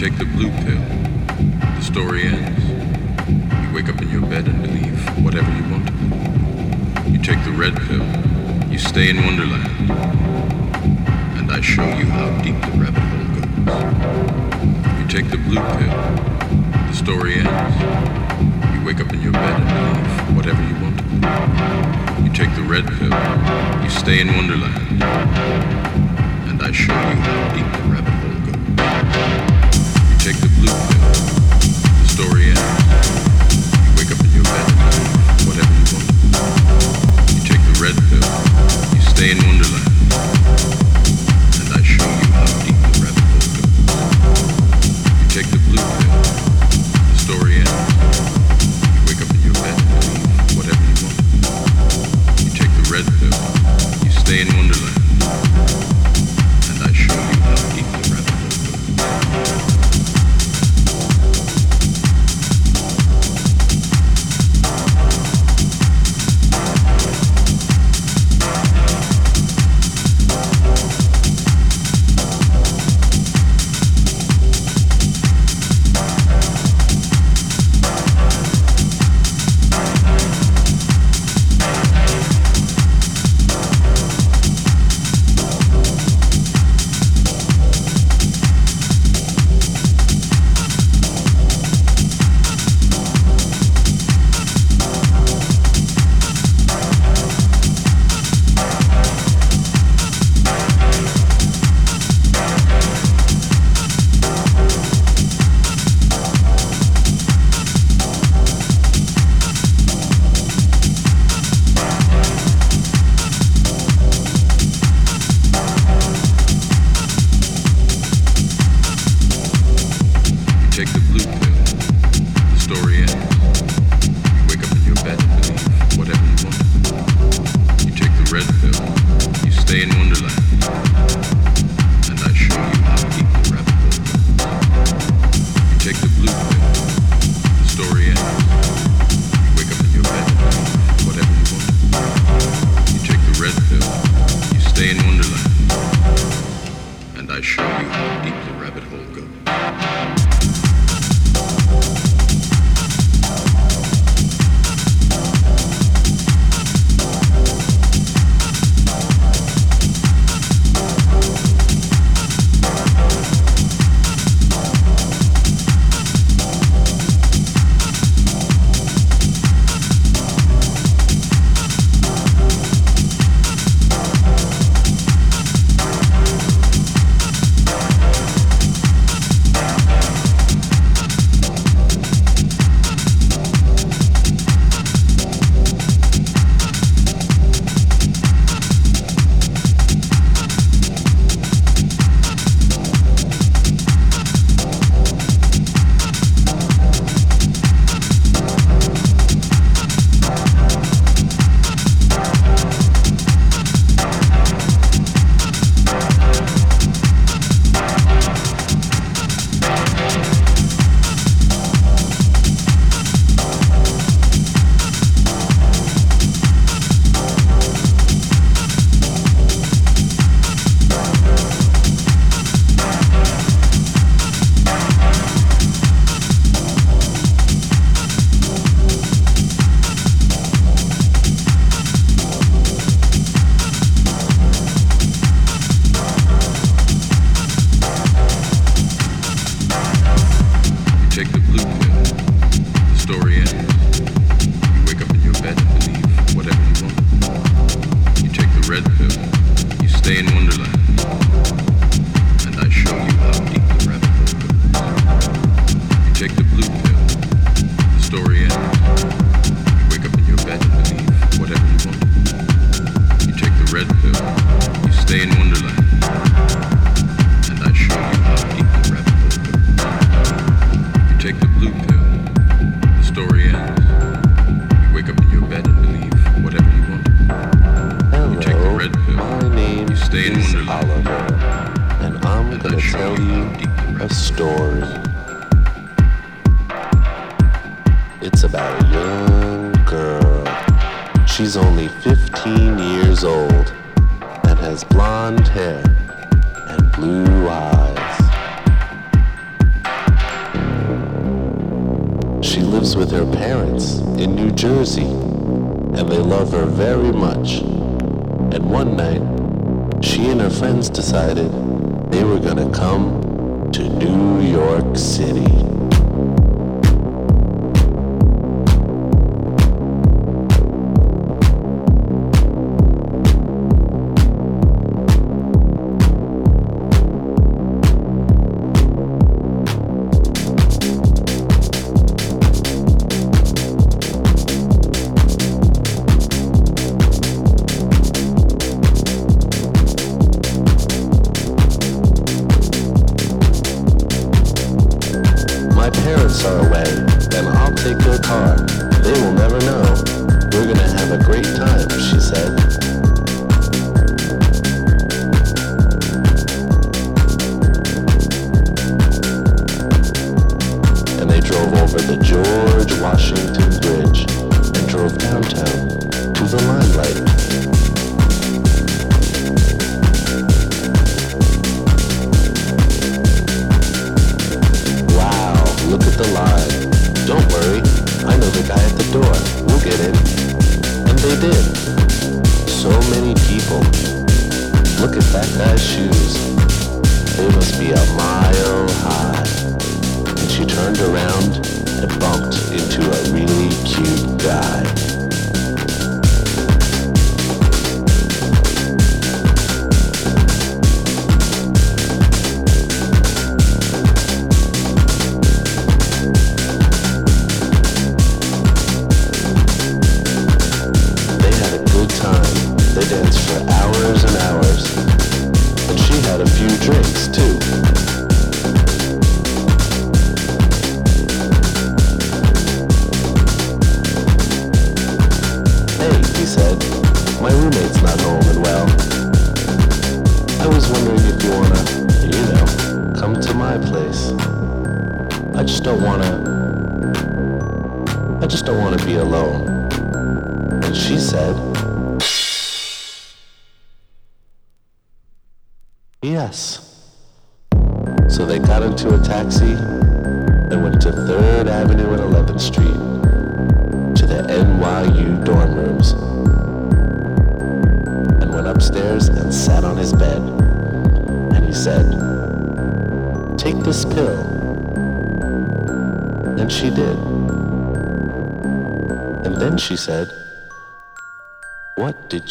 take the blue pill. The story ends. You wake up in your bed and believe whatever you want to believe. You take the red pill. You stay in Wonderland. And I show you how deep the rabbit hole goes. You take the blue pill. The story ends. You wake up in your bed and believe whatever you want to believe. You take the red pill. You stay in Wonderland. And I show you how deep en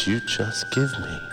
you just give me?